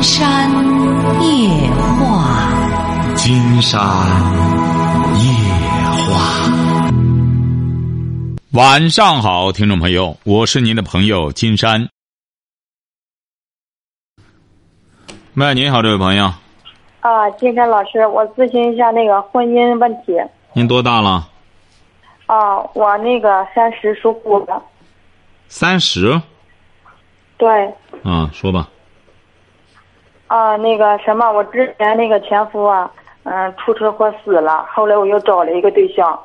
金山夜话，金山夜话。晚上好，听众朋友，我是您的朋友金山。喂，您好，这位朋友。啊，金山老师，我咨询一下那个婚姻问题。您多大了？啊，我那个三十属虎的。三十。对。啊，说吧。啊，那个什么，我之前那个前夫啊，嗯，出车祸死了，后来我又找了一个对象，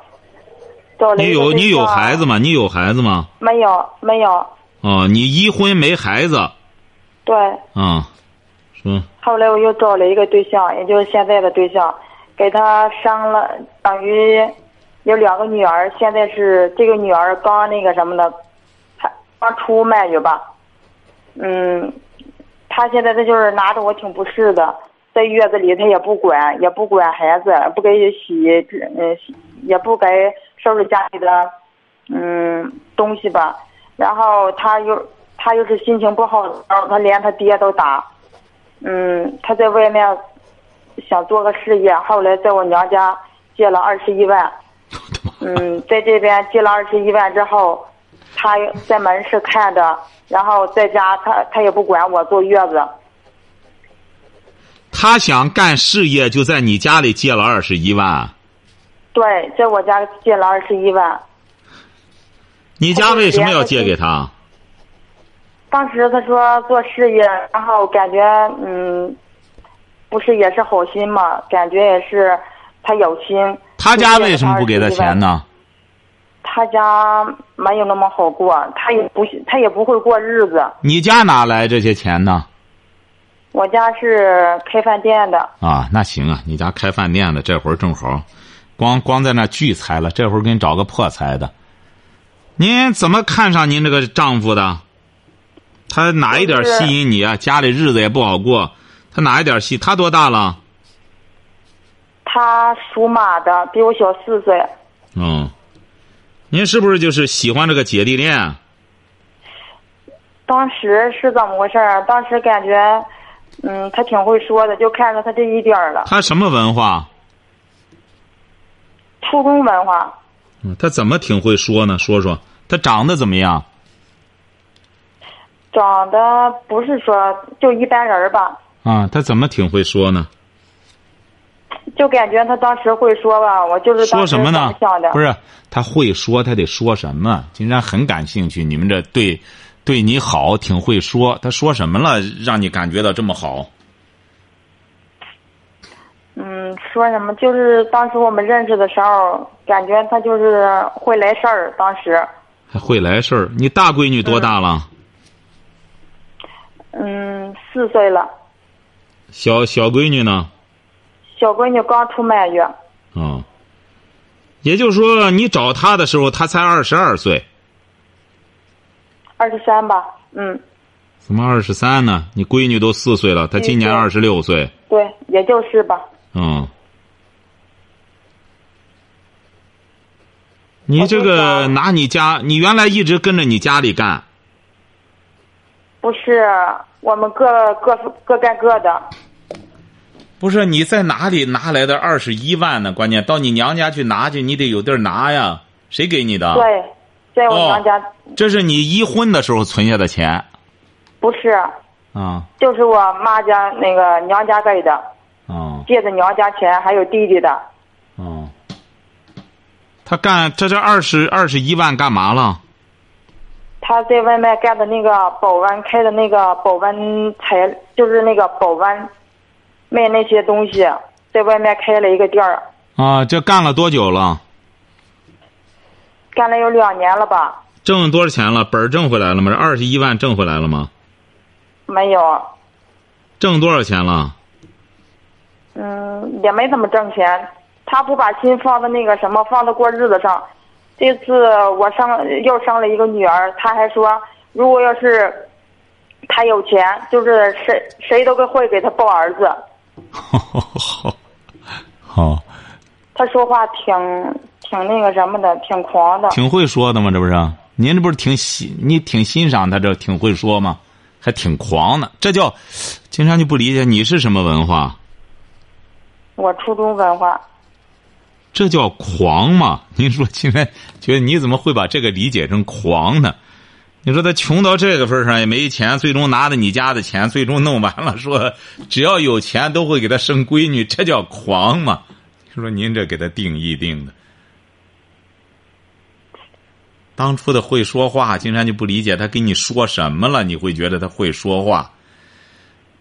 找了你有你有孩子吗？你有孩子吗？没有，没有。哦，你一婚没孩子。对。啊，说。后来我又找了一个对象，也就是现在的对象，给他生了，等于有两个女儿，现在是这个女儿刚那个什么的，还刚出满月吧，嗯。他现在他就是拿着我挺不适的，在月子里他也不管，也不管孩子，不给洗，嗯，也不给收拾家里的，嗯，东西吧。然后他又他又是心情不好的时候，他连他爹都打。嗯，他在外面想做个事业，后来在我娘家借了二十一万。嗯，在这边借了二十一万之后，他在门市看着。然后在家，他他也不管我坐月子。他想干事业，就在你家里借了二十一万。对，在我家借了二十一万。你家为什么要借给他？当时他说做事业，然后感觉嗯，不是也是好心嘛？感觉也是他有心。他家为什么不给他钱呢？他家没有那么好过，他也不他也不会过日子。你家哪来这些钱呢？我家是开饭店的。啊，那行啊，你家开饭店的，这会儿正好，光光在那聚财了，这会儿给你找个破财的。您怎么看上您这个丈夫的？他哪一点吸引你啊？家里日子也不好过，他哪一点吸？他多大了？他属马的，比我小四岁。嗯。您是不是就是喜欢这个姐弟恋？当时是怎么回事儿？当时感觉，嗯，他挺会说的，就看着他这一点儿了。他什么文化？初中文化。嗯，他怎么挺会说呢？说说，他长得怎么样？长得不是说就一般人吧。啊，他怎么挺会说呢？就感觉他当时会说吧，我就是说什么呢？不是他会说，他得说什么？金山很感兴趣，你们这对对你好，挺会说。他说什么了，让你感觉到这么好？嗯，说什么？就是当时我们认识的时候，感觉他就是会来事儿。当时还会来事儿？你大闺女多大了？嗯，四岁了。小小闺女呢？小闺女刚出满月。嗯，也就是说，你找他的时候，他才二十二岁。二十三吧，嗯。怎么二十三呢？你闺女都四岁了，她今年二十六岁。对，也就是吧。嗯。你这个拿你家，你原来一直跟着你家里干。不是，我们各各各干各的。不是你在哪里拿来的二十一万呢？关键到你娘家去拿去，你得有地儿拿呀。谁给你的？对，在我娘家。这是你一婚的时候存下的钱。不是。啊。就是我妈家那个娘家给的。啊。借的娘家钱，还有弟弟的。哦。他干这这二十二十一万干嘛了？他在外面干的那个保安，开的那个保安材，就是那个保安。卖那些东西，在外面开了一个店儿。啊，这干了多久了？干了有两年了吧。挣多少钱了？本儿挣回来了吗？这二十一万挣回来了吗？没有。挣多少钱了？嗯，也没怎么挣钱。他不把心放在那个什么，放在过日子上。这次我生又生了一个女儿，他还说，如果要是他有钱，就是谁谁都会给他抱儿子。好，好。他说话挺挺那个什么的，挺狂的。挺会说的嘛？这不是？您这不是挺欣你挺欣赏他这挺会说吗？还挺狂的，这叫经常就不理解你是什么文化？我初中文化。这叫狂吗？您说今天觉得你怎么会把这个理解成狂呢？你说他穷到这个份上也没钱，最终拿着你家的钱，最终弄完了，说只要有钱都会给他生闺女，这叫狂吗？说您这给他定义定的。当初的会说话，金山就不理解他跟你说什么了，你会觉得他会说话。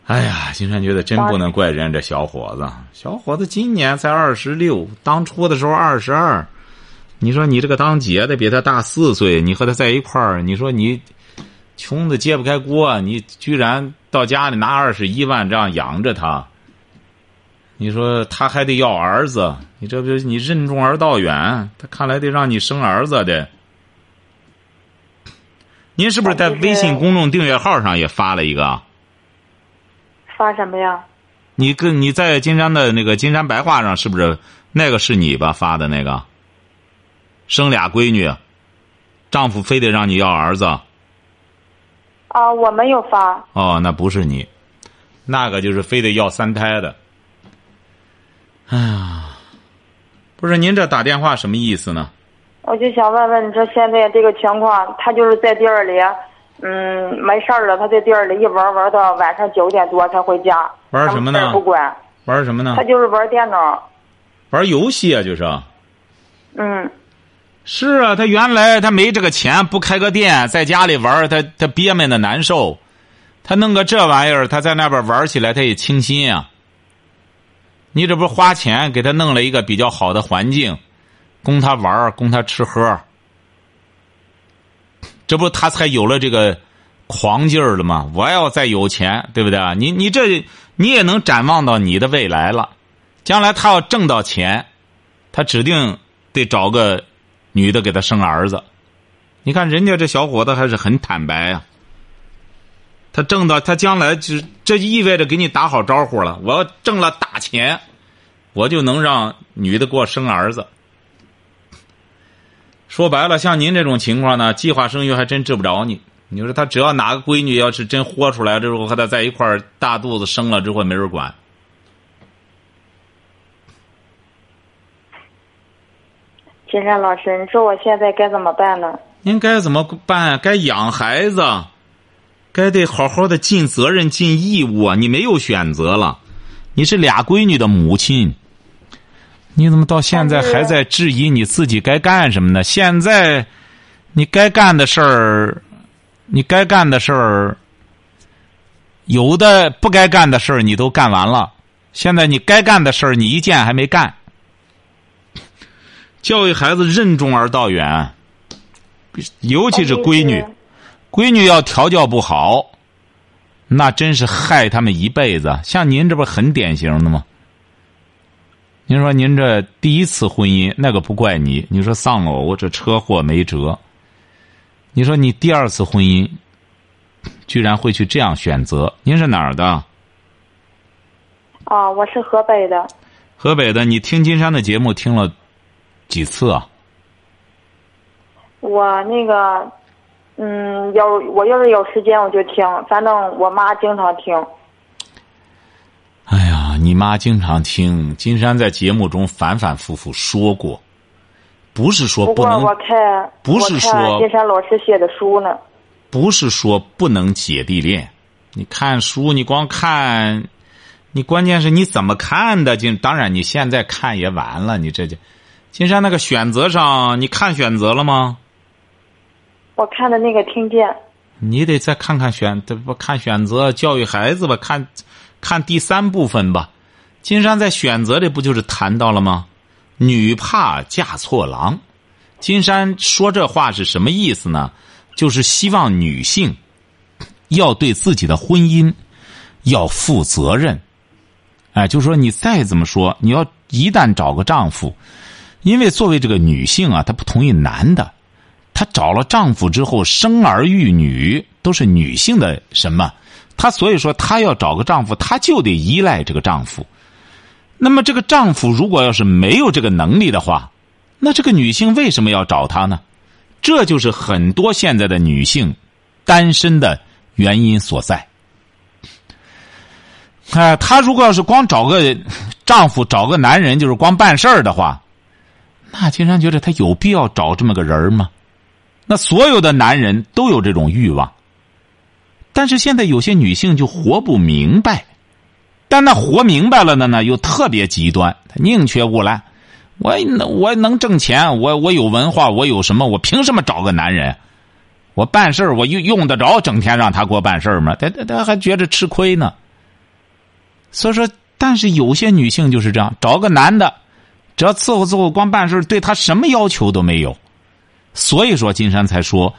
哎呀，金山觉得真不能怪人这小伙子，小伙子今年才二十六，当初的时候二十二。你说你这个当姐的比他大四岁，你和他在一块儿，你说你穷的揭不开锅，你居然到家里拿二十一万这样养着他。你说他还得要儿子，你这不你任重而道远，他看来得让你生儿子的。您是不是在微信公众订阅号上也发了一个？发什么呀？你跟你在金山的那个金山白话上是不是那个是你吧发的那个？生俩闺女，丈夫非得让你要儿子。啊，我没有发。哦，那不是你，那个就是非得要三胎的。哎呀，不是您这打电话什么意思呢？我就想问问，你说现在这个情况，他就是在店里，嗯，没事儿了，他在店里一玩玩到晚上九点多才回家。玩什么呢？不管。玩什么呢？他就是玩电脑。玩游戏啊，就是。嗯。是啊，他原来他没这个钱，不开个店，在家里玩，他他憋闷的难受。他弄个这玩意儿，他在那边玩起来，他也清新啊。你这不花钱给他弄了一个比较好的环境，供他玩，供他吃喝。这不他才有了这个狂劲儿了吗？我要再有钱，对不对？你你这你也能展望到你的未来了。将来他要挣到钱，他指定得找个。女的给他生儿子，你看人家这小伙子还是很坦白啊。他挣到他将来就这意味着给你打好招呼了。我要挣了大钱，我就能让女的给我生儿子。说白了，像您这种情况呢，计划生育还真治不着你。你说他只要哪个闺女要是真豁出来之后和他在一块儿大肚子生了之后没人管。金山老师，你说我现在该怎么办呢？您该怎么办？该养孩子，该得好好的尽责任、尽义务啊！你没有选择了，你是俩闺女的母亲，你怎么到现在还在质疑你自己该干什么呢？现在，你该干的事儿，你该干的事儿，有的不该干的事儿你都干完了，现在你该干的事儿你一件还没干。教育孩子任重而道远，尤其是闺女，闺女要调教不好，那真是害他们一辈子。像您这不很典型的吗？您说您这第一次婚姻，那个不怪你。你说丧偶这车祸没辙。你说你第二次婚姻，居然会去这样选择？您是哪儿的？啊，我是河北的。河北的，你听金山的节目听了。几次啊？我那个，嗯，要我要是有时间我就听，反正我妈经常听。哎呀，你妈经常听金山在节目中反反复复说过，不是说不能，我看不是说金山老师写的书呢，不是说不能姐弟恋。你看书，你光看，你关键是你怎么看的？就当然你现在看也完了，你这就。金山那个选择上，你看选择了吗？我看的那个听见。你得再看看选，不看选择教育孩子吧？看，看第三部分吧。金山在选择里不就是谈到了吗？女怕嫁错郎。金山说这话是什么意思呢？就是希望女性要对自己的婚姻要负责任。哎，就说你再怎么说，你要一旦找个丈夫。因为作为这个女性啊，她不同意男的，她找了丈夫之后生儿育女都是女性的什么？她所以说她要找个丈夫，她就得依赖这个丈夫。那么这个丈夫如果要是没有这个能力的话，那这个女性为什么要找他呢？这就是很多现在的女性单身的原因所在。哎，她如果要是光找个丈夫，找个男人，就是光办事儿的话，那金山觉得她有必要找这么个人吗？那所有的男人都有这种欲望，但是现在有些女性就活不明白，但那活明白了的呢，又特别极端，宁缺毋滥。我我能挣钱，我我有文化，我有什么？我凭什么找个男人？我办事我用用得着整天让他给我办事吗？他他他还觉着吃亏呢。所以说，但是有些女性就是这样，找个男的，只要伺候伺候，光办事对他什么要求都没有。所以说，金山才说，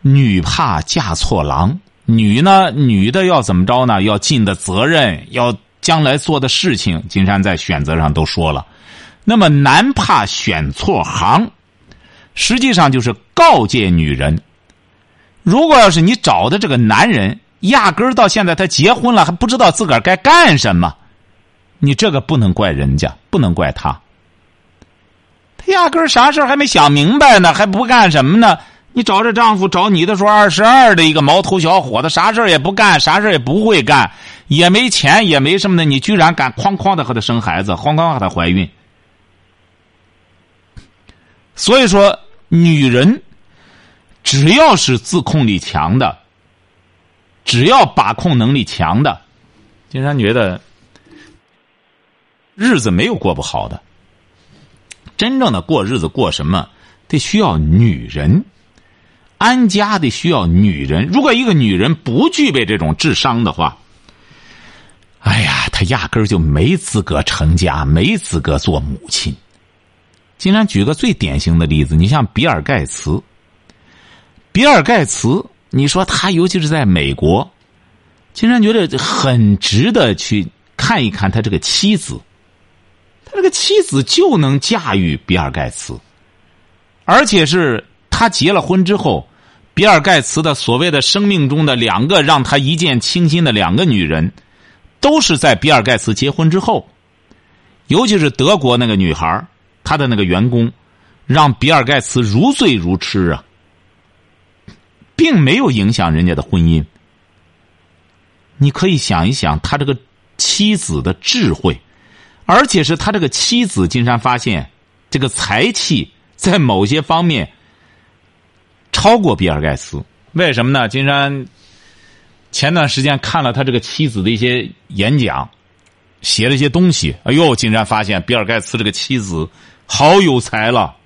女怕嫁错郎。女呢，女的要怎么着呢？要尽的责任，要将来做的事情，金山在选择上都说了。那么男怕选错行，实际上就是告诫女人：如果要是你找的这个男人，压根儿到现在他结婚了还不知道自个儿该干什么，你这个不能怪人家，不能怪他。压根儿啥事还没想明白呢，还不干什么呢？你找这丈夫找你的时候，二十二的一个毛头小伙子，啥事也不干，啥事也不会干，也没钱，也没什么的，你居然敢哐哐的和他生孩子，哐哐和他怀孕。所以说，女人只要是自控力强的，只要把控能力强的，金山觉得日子没有过不好的。真正的过日子过什么，得需要女人安家，得需要女人。如果一个女人不具备这种智商的话，哎呀，她压根儿就没资格成家，没资格做母亲。竟然举个最典型的例子，你像比尔盖茨。比尔盖茨，你说他尤其是在美国，竟然觉得很值得去看一看他这个妻子。他这个妻子就能驾驭比尔盖茨，而且是他结了婚之后，比尔盖茨的所谓的生命中的两个让他一见倾心的两个女人，都是在比尔盖茨结婚之后，尤其是德国那个女孩他的那个员工，让比尔盖茨如醉如痴啊，并没有影响人家的婚姻。你可以想一想，他这个妻子的智慧，而且是他这个妻子，金山发现这个才气在某些方面超过比尔盖茨。为什么呢？金山前段时间看了他这个妻子的一些演讲，写了一些东西。哎呦，金山发现比尔盖茨这个妻子。好有才了，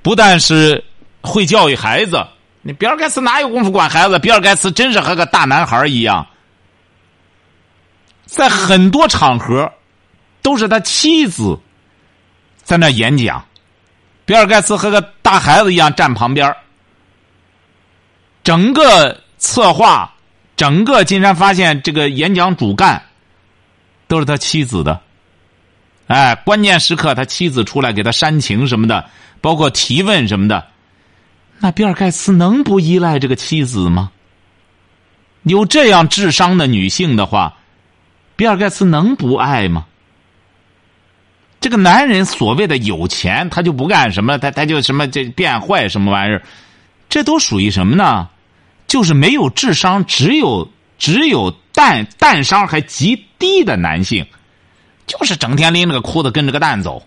不但是会教育孩子，你比尔盖茨哪有功夫管孩子？比尔盖茨真是和个大男孩一样，在很多场合都是他妻子在那演讲，比尔盖茨和个大孩子一样站旁边整个策划，整个金山发现这个演讲主干都是他妻子的。哎，关键时刻他妻子出来给他煽情什么的，包括提问什么的，那比尔盖茨能不依赖这个妻子吗？有这样智商的女性的话，比尔盖茨能不爱吗？这个男人所谓的有钱，他就不干什么，他他就什么这变坏什么玩意儿，这都属于什么呢？就是没有智商，只有只有蛋蛋商还极低的男性。就是整天拎着个裤子跟着个蛋走，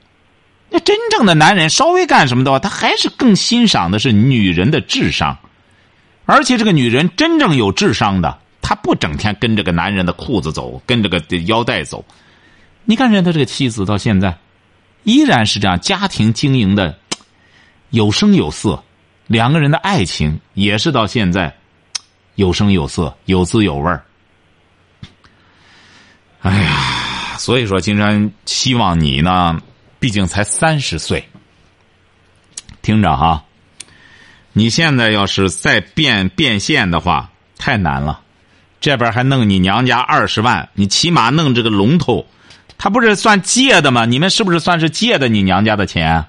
那真正的男人稍微干什么的话，他还是更欣赏的是女人的智商，而且这个女人真正有智商的，她不整天跟着个男人的裤子走，跟着个腰带走。你看人家他这个妻子到现在，依然是这样，家庭经营的有声有色，两个人的爱情也是到现在有声有色，有滋有味儿。哎呀。所以说，金山希望你呢，毕竟才三十岁。听着哈，你现在要是再变变现的话，太难了。这边还弄你娘家二十万，你起码弄这个龙头，他不是算借的吗？你们是不是算是借的你娘家的钱？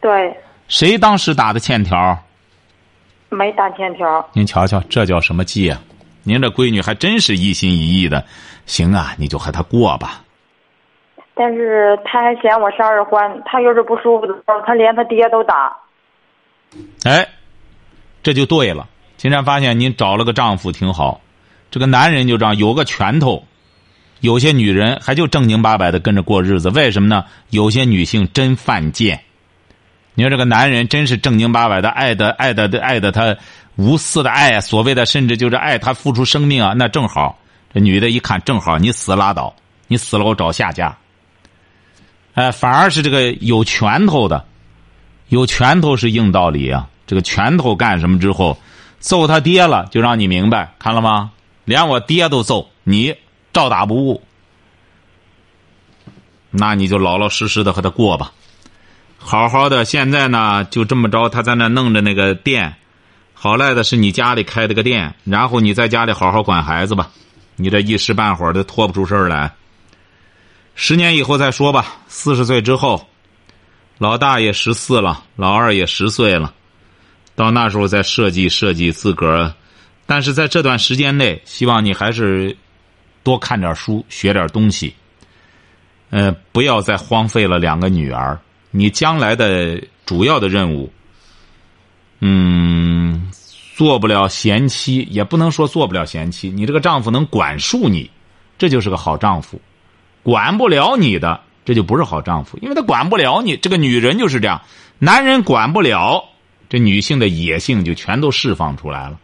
对。谁当时打的欠条？没打欠条。您瞧瞧，这叫什么借？您这闺女还真是一心一意的。行啊，你就和他过吧。但是他还嫌我是二婚，他要是不舒服的时候，他连他爹都打。哎，这就对了。金山发现您找了个丈夫挺好，这个男人就这样有个拳头，有些女人还就正经八百的跟着过日子，为什么呢？有些女性真犯贱。你说这个男人真是正经八百的爱的爱的爱的他无私的爱，所谓的甚至就是爱他付出生命啊，那正好。这女的一看，正好你死拉倒，你死了我找下家。哎，反而是这个有拳头的，有拳头是硬道理啊。这个拳头干什么之后，揍他爹了，就让你明白，看了吗？连我爹都揍你。照打不误，那你就老老实实的和他过吧，好好的。现在呢，就这么着，他在那弄着那个店，好赖的是你家里开的个店，然后你在家里好好管孩子吧。你这一时半会儿的拖不出事儿来，十年以后再说吧。四十岁之后，老大也十四了，老二也十岁了，到那时候再设计设计自个儿。但是在这段时间内，希望你还是。多看点书，学点东西。呃，不要再荒废了两个女儿。你将来的主要的任务，嗯，做不了贤妻，也不能说做不了贤妻。你这个丈夫能管束你，这就是个好丈夫；管不了你的，这就不是好丈夫，因为他管不了你。这个女人就是这样，男人管不了，这女性的野性就全都释放出来了。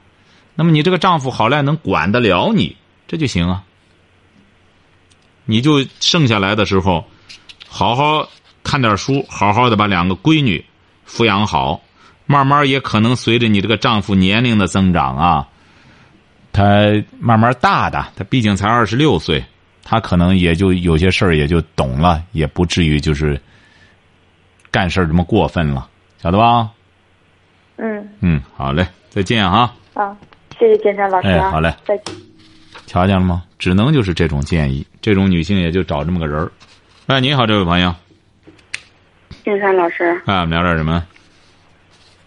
那么你这个丈夫好赖能管得了你，这就行啊。你就剩下来的时候，好好看点书，好好的把两个闺女抚养好。慢慢也可能随着你这个丈夫年龄的增长啊，他慢慢大的，他毕竟才二十六岁，他可能也就有些事儿也就懂了，也不至于就是干事这么过分了，晓得吧？嗯。嗯，好嘞，再见啊。啊，谢谢金山老师。哎，好嘞，再见。瞧见了吗？只能就是这种建议，这种女性也就找这么个人儿。哎，你好，这位朋友。金山老师。哎，我们聊点什么？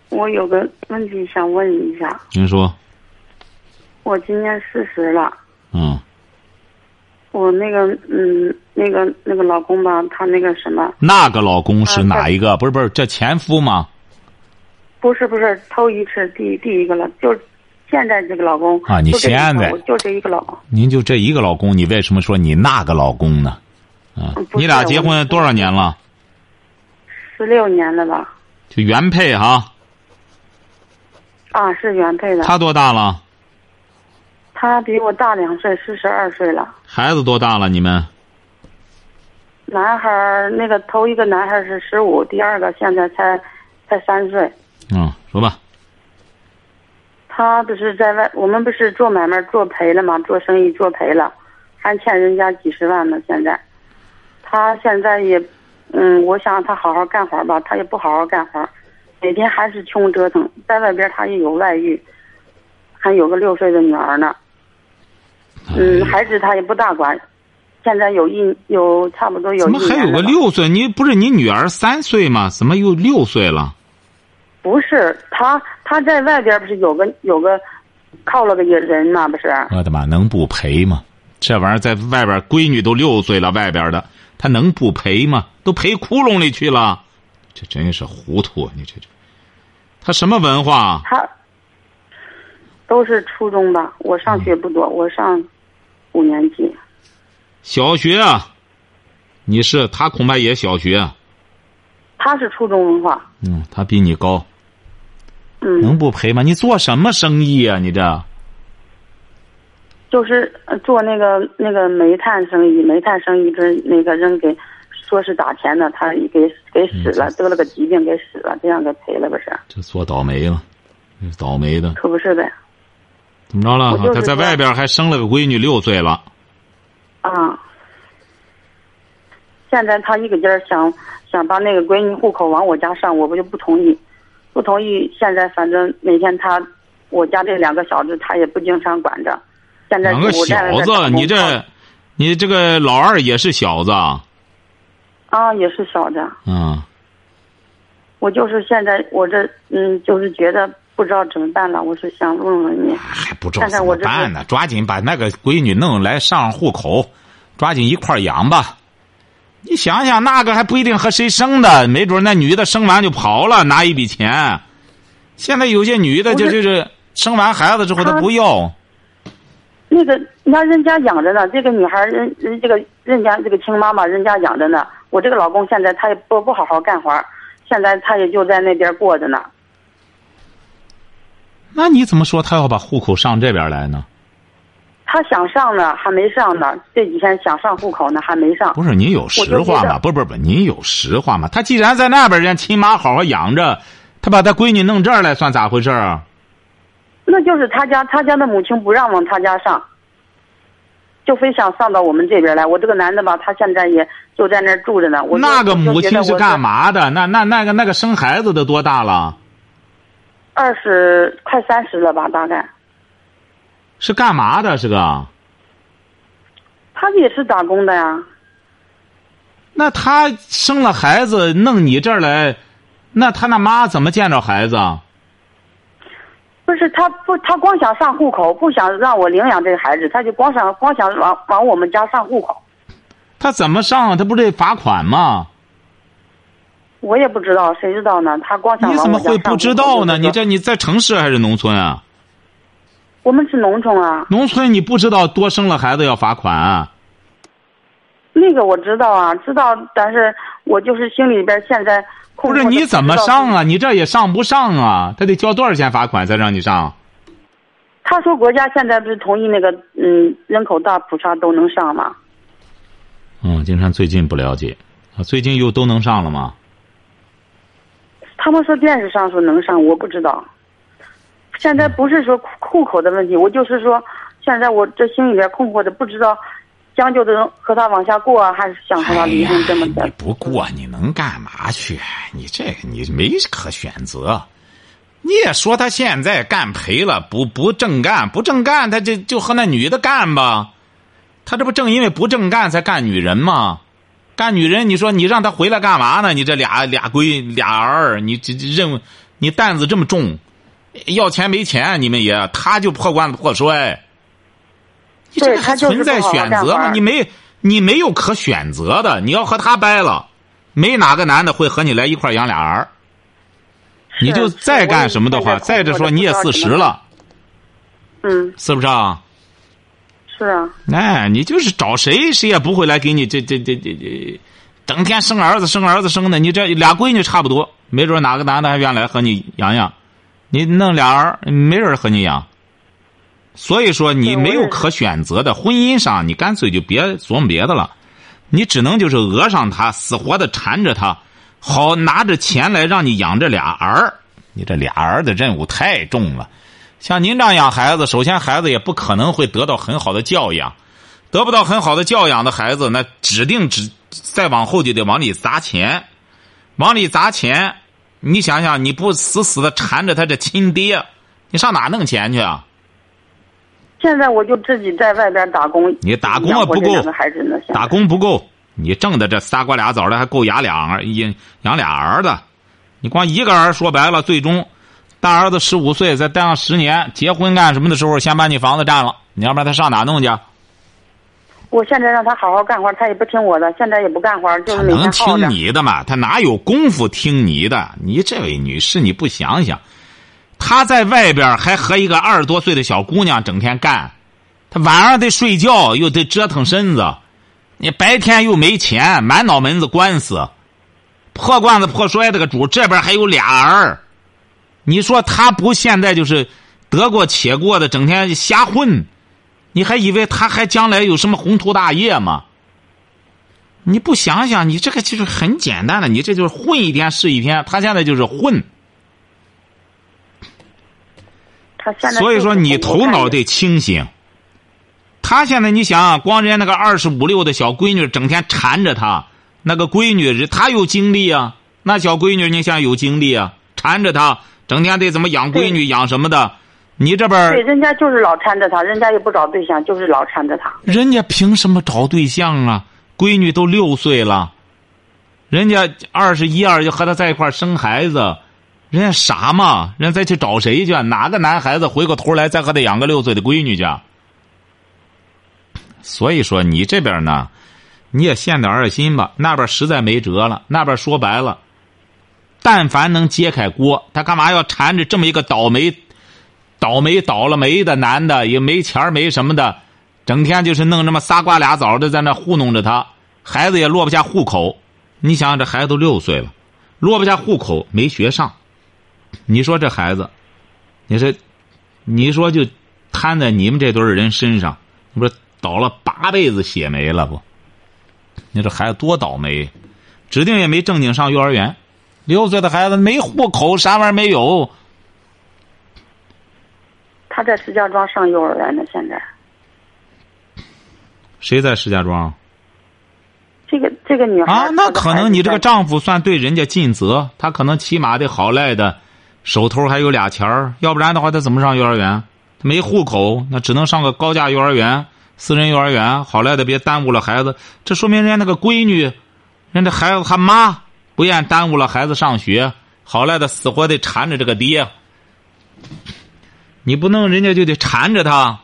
我有个问题想问一下。您说。我今年四十了。嗯。我那个嗯，那个那个老公吧，他那个什么。那个老公是哪一个？不是不是，这前夫吗？不是不是，头一次第第一个了，就。现在这个老公啊，你现在就这一个老公，您就这一个老公，你为什么说你那个老公呢？啊，你俩结婚多少年了？十六年了吧？就原配哈。啊，是原配的。他多大了？他比我大两岁，四十二岁了。孩子多大了？你们？男孩儿那个头一个男孩是十五，第二个现在才才三岁。嗯，说吧。他不是在外，我们不是做买卖做赔了吗？做生意做赔了，还欠人家几十万呢。现在，他现在也，嗯，我想他好好干活吧，他也不好好干活，每天还是穷折腾。在外边他也有外遇，还有个六岁的女儿呢。嗯，孩子他也不大管，现在有一有差不多有。怎么还有个六岁？你不是你女儿三岁吗？怎么又六岁了？不是他，他在外边不是有个有个靠了个人吗？不是。我的妈，能不赔吗？这玩意儿在外边，闺女都六岁了，外边的他能不赔吗？都赔窟窿里去了，这真是糊涂！你这这，他什么文化？他都是初中吧？我上学不多，我上五年级。小学啊，你是他恐怕也小学。他是初中文化。嗯，他比你高。能不赔吗？你做什么生意啊？你这，就是做那个那个煤炭生意，煤炭生意跟那个人给说是打钱的，他给给死了，得了个疾病给死了，这样给赔了不是？这做倒霉了，倒霉的。可不是呗？怎么着了？他在外边还生了个闺女，六岁了。啊！现在他一个劲儿想想把那个闺女户口往我家上，我不就不同意。不同意，现在反正每天他，我家这两个小子他也不经常管着。现在两个小子，你这，你这个老二也是小子。啊，啊也是小子。嗯。我就是现在，我这嗯，就是觉得不知道怎么办了。我是想问问你。还不知道怎么办呢？抓紧把那个闺女弄来上户口，抓紧一块养吧。你想想，那个还不一定和谁生的，没准那女的生完就跑了，拿一笔钱。现在有些女的就就是生完孩子之后她不要。那个那人家养着呢，这个女孩人人这个人家这个亲妈妈人家养着呢。我这个老公现在他也不不好好干活，现在他也就在那边过着呢。那你怎么说他要把户口上这边来呢？他想上呢，还没上呢。这几天想上户口呢，还没上。不是您有实话吗？不不不，您有实话吗？他既然在那边，人家亲妈好好养着，他把他闺女弄这儿来，算咋回事啊？那就是他家，他家的母亲不让往他家上，就非想上到我们这边来。我这个男的吧，他现在也就在那儿住着呢。我那个母亲是干嘛的？那那那个那个生孩子的多大了？二十快三十了吧，大概。是干嘛的？是个。他也是打工的呀。那他生了孩子弄你这儿来，那他那妈怎么见着孩子？不是他不，他光想上户口，不想让我领养这个孩子，他就光想光想往往我们家上户口。他怎么上啊？他不得罚款吗？我也不知道，谁知道呢？他光想你怎么会不知道呢？你这你在城市还是农村啊？我们是农村啊。农村你不知道多生了孩子要罚款？那个我知道啊，知道，但是我就是心里边现在。不是你怎么上啊？你这也上不上啊？他得交多少钱罚款才让你上？他说国家现在不是同意那个嗯人口大普查都能上吗？嗯，金山最近不了解，啊，最近又都能上了吗？他们说电视上说能上，我不知道。现在不是说户口的问题，我就是说，现在我这心里边困惑的，不知道。将就着和他往下过，还是想和他离婚这么的？你不过你能干嘛去？你这你没可选择。你也说他现在干赔了，不不正干，不正干，他就就和那女的干吧。他这不正因为不正干才干女人吗？干女人，你说你让他回来干嘛呢？你这俩俩闺俩儿，你这任务你担子这么重，要钱没钱，你们也他就破罐子破摔。你这还存在选择吗？你没，你没有可选择的。你要和他掰了，没哪个男的会和你来一块养俩儿。你就再干什么的话，再者说你也四十了，嗯，是不是啊？是啊。哎，你就是找谁，谁也不会来给你这这这这这，整天生儿子生儿子生的。你这俩闺女差不多，没准哪个男的还愿来和你养养。你弄俩儿，没人和你养。所以说，你没有可选择的婚姻上，你干脆就别琢磨别的了，你只能就是讹上他，死活的缠着他，好拿着钱来让你养这俩儿。你这俩儿的任务太重了，像您这样养孩子，首先孩子也不可能会得到很好的教养，得不到很好的教养的孩子，那指定只再往后就得往里砸钱，往里砸钱。你想想，你不死死的缠着他这亲爹，你上哪弄钱去啊？现在我就自己在外边打工，你打工啊不够，打工不够，你挣的这仨瓜俩枣的还够养俩儿养养俩儿子，你光一个儿说白了，最终大儿子十五岁，再待上十年，结婚干什么的时候，先把你房子占了，你要不然他上哪弄去？我现在让他好好干活，他也不听我的，现在也不干活，就是能听你的嘛？他哪有功夫听你的？你这位女士，你不想想？他在外边还和一个二十多岁的小姑娘整天干，他晚上得睡觉，又得折腾身子，你白天又没钱，满脑门子官司，破罐子破摔这个主，这边还有俩儿，你说他不现在就是得过且过的，整天瞎混，你还以为他还将来有什么宏图大业吗？你不想想，你这个就是很简单的，你这就是混一天是一天，他现在就是混。所以说，你头脑得清醒。他现在，你想，光人家那个二十五六的小闺女，整天缠着他，那个闺女，他有精力啊。那小闺女，你想有精力啊？缠着他，整天得怎么养闺女，养什么的？你这边对，人家就是老缠着他，人家也不找对象，就是老缠着他。人家凭什么找对象啊？闺女都六岁了，人家二十一二就和他在一块生孩子。人家傻嘛？人家再去找谁去？哪个男孩子回过头来再和他养个六岁的闺女去？所以说，你这边呢，你也献点爱心吧。那边实在没辙了，那边说白了，但凡能揭开锅，他干嘛要缠着这么一个倒霉、倒霉倒了霉的男的，也没钱没什么的，整天就是弄那么仨瓜俩枣的在那糊弄着？他，孩子也落不下户口。你想想，这孩子都六岁了，落不下户口，没学上，你说这孩子，你说，你说就摊在你们这堆人身上，不是倒了八辈子血霉了不？你这孩子多倒霉，指定也没正经上幼儿园。六岁的孩子没户口，啥玩意儿没有？他在石家庄上幼儿园呢，现在。谁在石家庄？这个这个女孩啊，那可能你这个丈丈夫算对人家尽责，他可能起码得好赖的，手头还有俩钱儿，要不然的话他怎么上幼儿园？他没户口，那只能上个高价幼儿园、私人幼儿园，好赖的别耽误了孩子。这说明人家那个闺女，人家孩子他妈不愿耽误了孩子上学，好赖的死活得缠着这个爹。你不弄人家就得缠着他，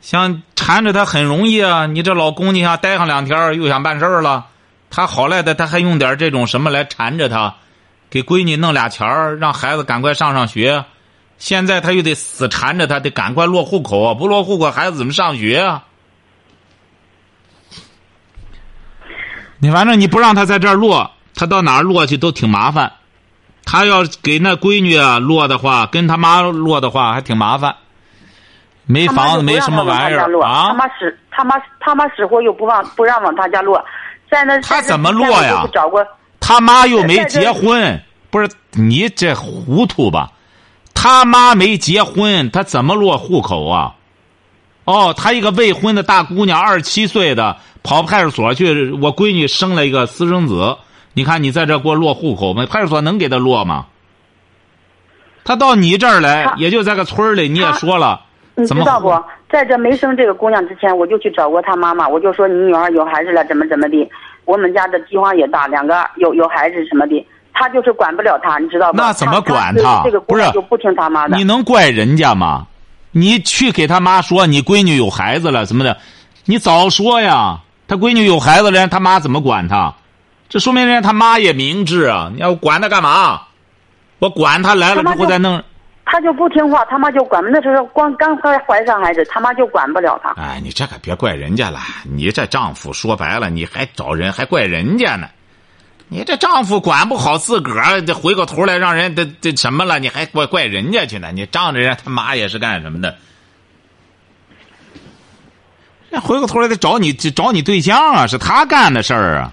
想缠着他很容易啊！你这老公，你想待上两天又想办事儿了，他好赖的他还用点这种什么来缠着他，给闺女弄俩钱儿，让孩子赶快上上学。现在他又得死缠着他，得赶快落户口，不落户口孩子怎么上学啊？你反正你不让他在这儿落，他到哪儿落去都挺麻烦。他要给那闺女啊落的话，跟他妈落的话还挺麻烦。没房子，没什么玩意儿啊他啊。妈死，他妈他妈死活又不往不让往他家落，在那他怎么落呀找过他妈又没结婚，不是你这糊涂吧？他妈没结婚，他怎么落户口啊？哦，他一个未婚的大姑娘，二十七岁的，跑派出所去，我闺女生了一个私生子，你看你在这给我落户口吗？派出所能给他落吗？他到你这儿来，也就在个村儿里，你也说了，你怎么知道不？在这没生这个姑娘之前，我就去找过她妈妈，我就说你女儿有孩子了，怎么怎么的。我们家的饥荒也大，两个有有孩子什么的，他就是管不了她，你知道吧？那怎么管她她这个姑不是娘就不听她妈的。你能怪人家吗？你去给他妈说你闺女有孩子了什么的，你早说呀！他闺女有孩子了，他妈怎么管他？这说明人家他妈也明智啊！你要管他干嘛？我管他来了之后再弄。他就不听话，他妈就管。那时候光刚怀怀上孩子，他妈就管不了他。哎，你这可别怪人家了。你这丈夫说白了，你还找人还怪人家呢。你这丈夫管不好自个儿，这回过头来让人这这什么了？你还怪怪人家去呢？你仗着人家他妈也是干什么的？那回过头来得找你找你对象啊，是他干的事儿啊。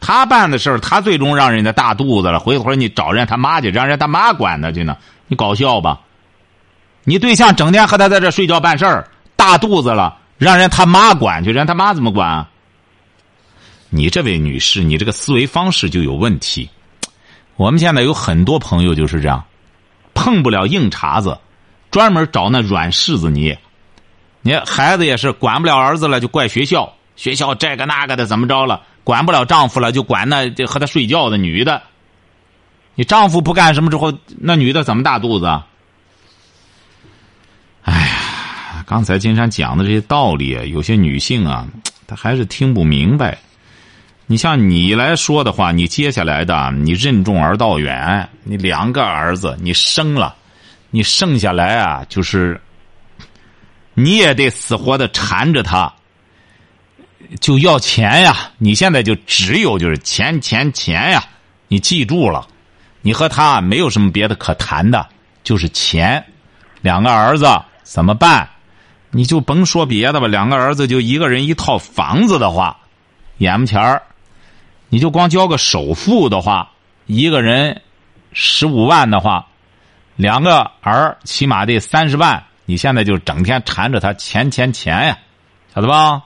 他办的事儿，他最终让人家大肚子了。回头你找人家他妈去，让人他妈管他去呢？你搞笑吧？你对象整天和他在这睡觉办事儿，大肚子了，让人他妈管去，人他妈怎么管啊？你这位女士，你这个思维方式就有问题。我们现在有很多朋友就是这样，碰不了硬茬子，专门找那软柿子捏。你孩子也是管不了儿子了，就怪学校，学校这个那个的怎么着了？管不了丈夫了，就管那和他睡觉的女的。你丈夫不干什么之后，那女的怎么大肚子啊？哎呀，刚才金山讲的这些道理啊，有些女性啊，她还是听不明白。你像你来说的话，你接下来的你任重而道远，你两个儿子你生了，你剩下来啊，就是你也得死活的缠着他，就要钱呀！你现在就只有就是钱钱钱呀！你记住了，你和他没有什么别的可谈的，就是钱。两个儿子怎么办？你就甭说别的吧，两个儿子就一个人一套房子的话，眼目前儿，你就光交个首付的话，一个人十五万的话，两个儿起码得三十万。你现在就整天缠着他钱钱钱呀，晓得吧？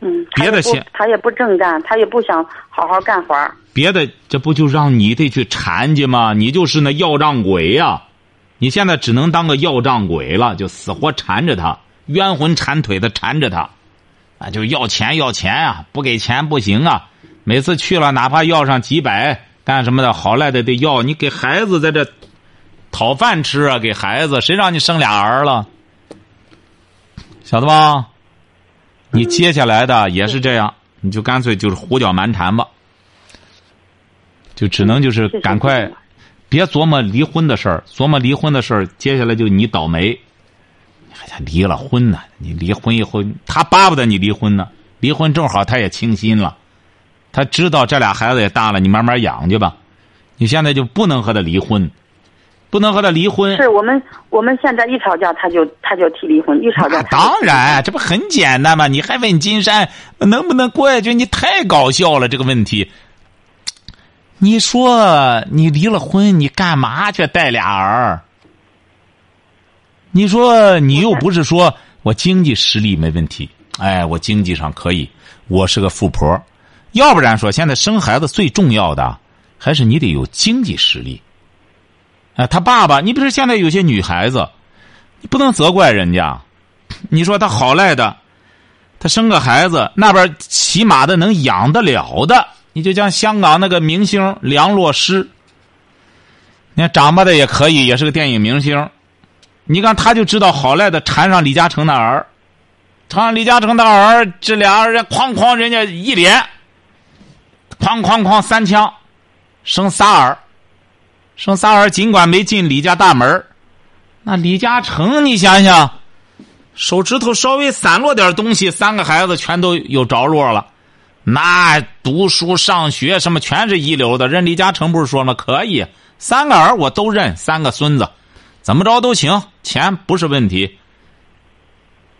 嗯，别的钱他也不正干，他也不想好好干活儿。别的这不就让你得去缠去吗？你就是那要账鬼呀！你现在只能当个要账鬼了，就死活缠着他，冤魂缠腿的缠着他，啊，就要钱要钱啊！不给钱不行啊！每次去了，哪怕要上几百干什么的，好赖的得要。你给孩子在这讨饭吃啊，给孩子，谁让你生俩儿了？晓得吧？你接下来的也是这样，你就干脆就是胡搅蛮缠吧。就只能就是赶快别琢磨离婚的事儿，琢磨离婚的事儿，接下来就你倒霉。你还离了婚呢？你离婚以后，他巴不得你离婚呢。离婚正好，他也清心了，他知道这俩孩子也大了，你慢慢养去吧。你现在就不能和他离婚，不能和他离婚。是我们我们现在一吵架，他就他就提离婚，一吵架。当然，这不很简单吗？你还问金山能不能过下去？你太搞笑了，这个问题。你说你离了婚，你干嘛去带俩儿？你说你又不是说我经济实力没问题，哎，我经济上可以，我是个富婆，要不然说现在生孩子最重要的还是你得有经济实力。啊，他爸爸，你比如现在有些女孩子，你不能责怪人家，你说他好赖的，他生个孩子，那边起码的能养得了的。你就像香港那个明星梁洛施，你看长吧的也可以，也是个电影明星。你看他就知道好赖的缠上李嘉诚的儿，缠上李嘉诚的儿，这俩人哐哐人家一脸，哐哐哐三枪，生仨儿，生仨儿，尽管没进李家大门那李嘉诚你想想，手指头稍微散落点东西，三个孩子全都有着落了。那读书上学什么全是一流的，人李嘉诚不是说吗？可以，三个儿我都认，三个孙子，怎么着都行，钱不是问题。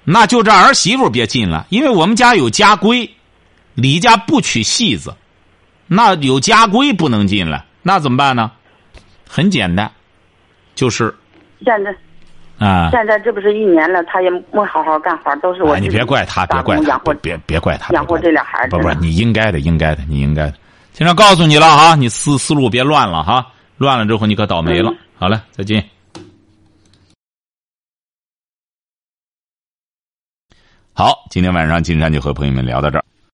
那就这儿媳妇别进了，因为我们家有家规，李家不娶戏子，那有家规不能进来，那怎么办呢？很简单，就是现在。啊！现在这不是一年了，他也没好好干活，都是我。你别怪他，别怪他，别别怪他，养活这俩孩子。不不，你应该的，应该的，你应该的。经常告诉你了哈，你思思路别乱了哈，乱了之后你可倒霉了。好了，再见。好，今天晚上金山就和朋友们聊到这儿。